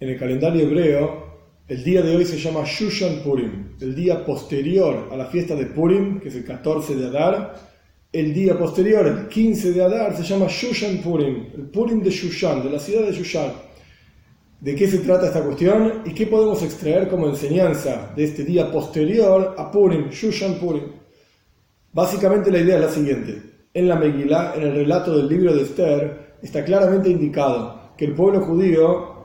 En el calendario hebreo, el día de hoy se llama Shushan Purim, el día posterior a la fiesta de Purim, que es el 14 de Adar. El día posterior, el 15 de Adar, se llama Shushan Purim, el Purim de Shushan, de la ciudad de Shushan. ¿De qué se trata esta cuestión y qué podemos extraer como enseñanza de este día posterior a Purim, Shushan Purim? Básicamente la idea es la siguiente. En la Megillah, en el relato del libro de Esther, está claramente indicado que el pueblo judío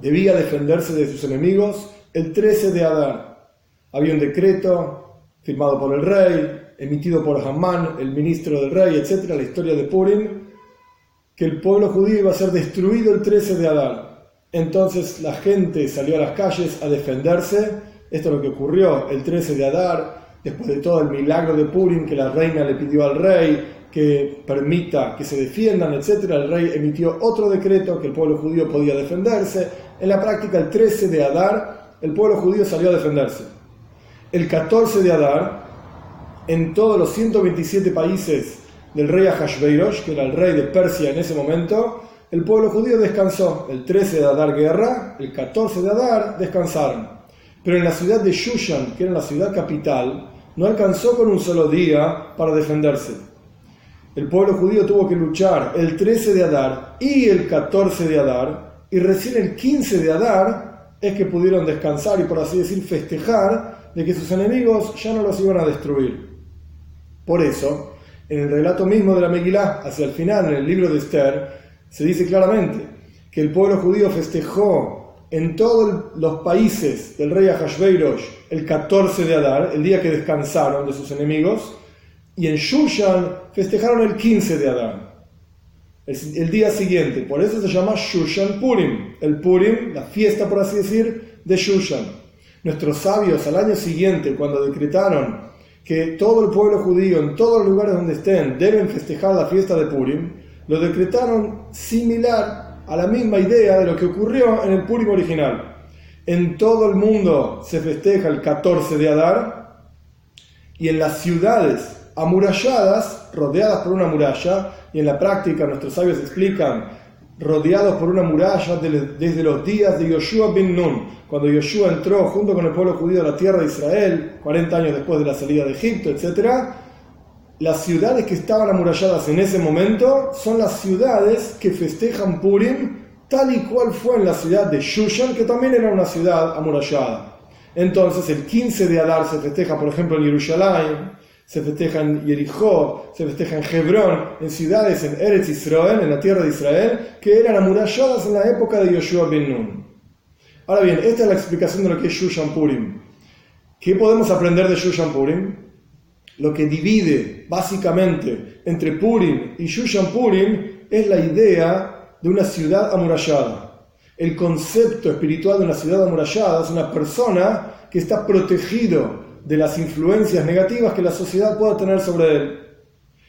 debía defenderse de sus enemigos el 13 de Adar. Había un decreto firmado por el rey, emitido por Hamán, el ministro del rey, etc., la historia de Purim, que el pueblo judío iba a ser destruido el 13 de Adar. Entonces la gente salió a las calles a defenderse. Esto es lo que ocurrió el 13 de Adar, después de todo el milagro de Purim que la reina le pidió al rey, que permita que se defiendan, etc., el rey emitió otro decreto que el pueblo judío podía defenderse. En la práctica, el 13 de Adar, el pueblo judío salió a defenderse. El 14 de Adar, en todos los 127 países del rey Ahashveirosh, que era el rey de Persia en ese momento, el pueblo judío descansó. El 13 de Adar guerra, el 14 de Adar descansaron. Pero en la ciudad de Shushan, que era la ciudad capital, no alcanzó con un solo día para defenderse el pueblo judío tuvo que luchar el 13 de Adar y el 14 de Adar, y recién el 15 de Adar es que pudieron descansar y, por así decir, festejar de que sus enemigos ya no los iban a destruir. Por eso, en el relato mismo de la Megilá, hacia el final, en el libro de Esther, se dice claramente que el pueblo judío festejó en todos los países del rey Ahashveirosh el 14 de Adar, el día que descansaron de sus enemigos, y en Shushan festejaron el 15 de Adán, el, día siguiente. Por eso se llama Shushan Purim, el Purim, la fiesta, por así decir, de Shushan. Nuestros sabios al año siguiente, cuando decretaron que todo el pueblo judío, en todos los lugares donde estén, deben festejar la fiesta de Purim, lo decretaron similar a la misma idea de lo que ocurrió en el Purim original. En todo el mundo se festeja el 14 de Adar y en las ciudades amuralladas, rodeadas por una muralla, y en la práctica nuestros sabios explican, rodeados por una muralla desde los días de Yoshua bin Nun, cuando Yoshua entró junto con el pueblo judío a la tierra de Israel, 40 años después de la salida de Egipto, etc., las ciudades que estaban amuralladas en ese momento son las ciudades que festejan Purim tal y cual fue en la ciudad de Shushan, que también era una ciudad amurallada. Entonces el 15 de Adar se festeja, por ejemplo, en Jerusalén, se festeja en Jericó, se festeja en Hebrón, en ciudades en Eretz Israel, en la tierra de Israel, que eran amuralladas en la época de Yoshua ben Nun. Ahora bien, esta es la explicación de lo que es Shushan Purim. ¿Qué podemos aprender de Shushan Purim? Lo que divide básicamente entre Purim y Shushan Purim es la idea de una ciudad amurallada. El concepto espiritual de una ciudad amurallada es una persona que está protegido de las influencias negativas que la sociedad pueda tener sobre él.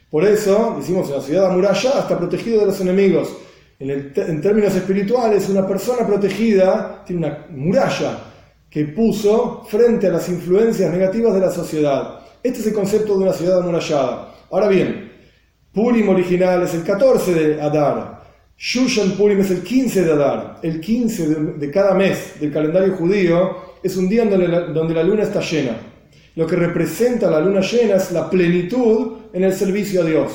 Por eso, decimos, la ciudad amurallada está protegido de los enemigos. En, términos espirituales, una persona protegida tiene una muralla que puso frente a las influencias negativas de la sociedad. Este es el concepto de una ciudad amurallada. Ahora bien, Purim original es el 14 de Adar. Shushan Purim es el 15 de Adar. El 15 de, cada mes del calendario judío es un día donde la luna está llena lo que representa la luna llena es la plenitud en el servicio a Dios.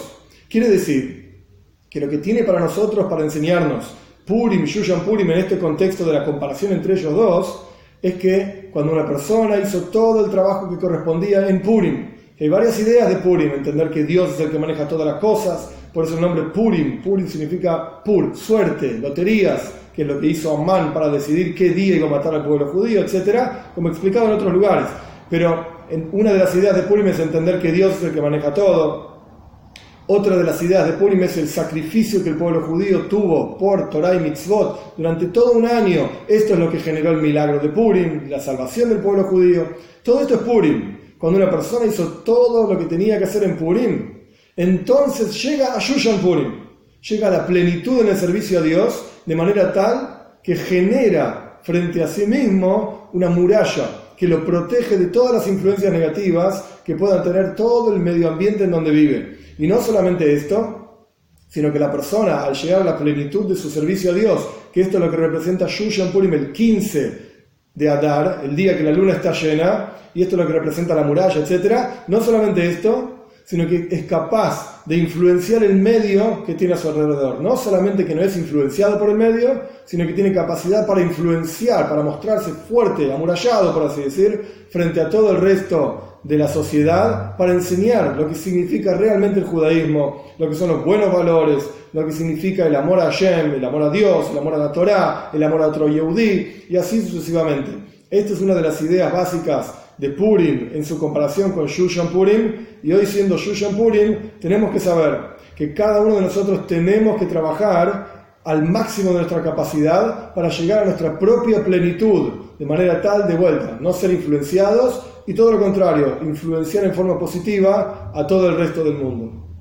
Quiere decir que lo que tiene para nosotros, para enseñarnos Purim, Shushan Purim en este contexto de la comparación entre ellos dos, es que cuando una persona hizo todo el trabajo que correspondía en Purim, hay varias ideas de Purim, entender que Dios es el que maneja todas las cosas, por eso el nombre Purim, Purim significa pur, suerte, loterías, que es lo que hizo Amán para decidir qué día iba a matar al pueblo judío, etc., como explicado en otros lugares. Pero una de las ideas de Purim es entender que Dios es el que maneja todo. Otra de las ideas de Purim es el sacrificio que el pueblo judío tuvo por Torah y Mitzvot durante todo un año. Esto es lo que generó el milagro de Purim, la salvación del pueblo judío. Todo esto es Purim. Cuando una persona hizo todo lo que tenía que hacer en Purim, entonces llega a Shushan Purim. Llega a la plenitud en el servicio a Dios de manera tal que genera frente a sí mismo una muralla que lo protege de todas las influencias negativas que puedan tener todo el medio ambiente en donde vive. Y no solamente esto, sino que la persona al llegar a la plenitud de su servicio a Dios, que esto es lo que representa Shushan Purim el 15 de Adar, el día que la luna está llena, y esto es lo que representa la muralla, etc. No solamente esto, sino que es capaz de influenciar el medio que tiene a su alrededor. No solamente que no es influenciado por el medio, sino que tiene capacidad para influenciar, para mostrarse fuerte, amurallado, por así decir, frente a todo el resto de la sociedad, para enseñar lo que significa realmente el judaísmo, lo que son los buenos valores, lo que significa el amor a Hashem, el amor a Dios, el amor a la Torah, el amor a otro Yehudi, y así sucesivamente. Esta es una de las ideas básicas de Purim en su comparación con Shushan Purim, y hoy siendo Shushan Purim, tenemos que saber que cada uno de nosotros tenemos que trabajar al máximo de nuestra capacidad para llegar a nuestra propia plenitud, de manera tal, de vuelta, no ser influenciados y todo lo contrario, influenciar en forma positiva a todo el resto del mundo.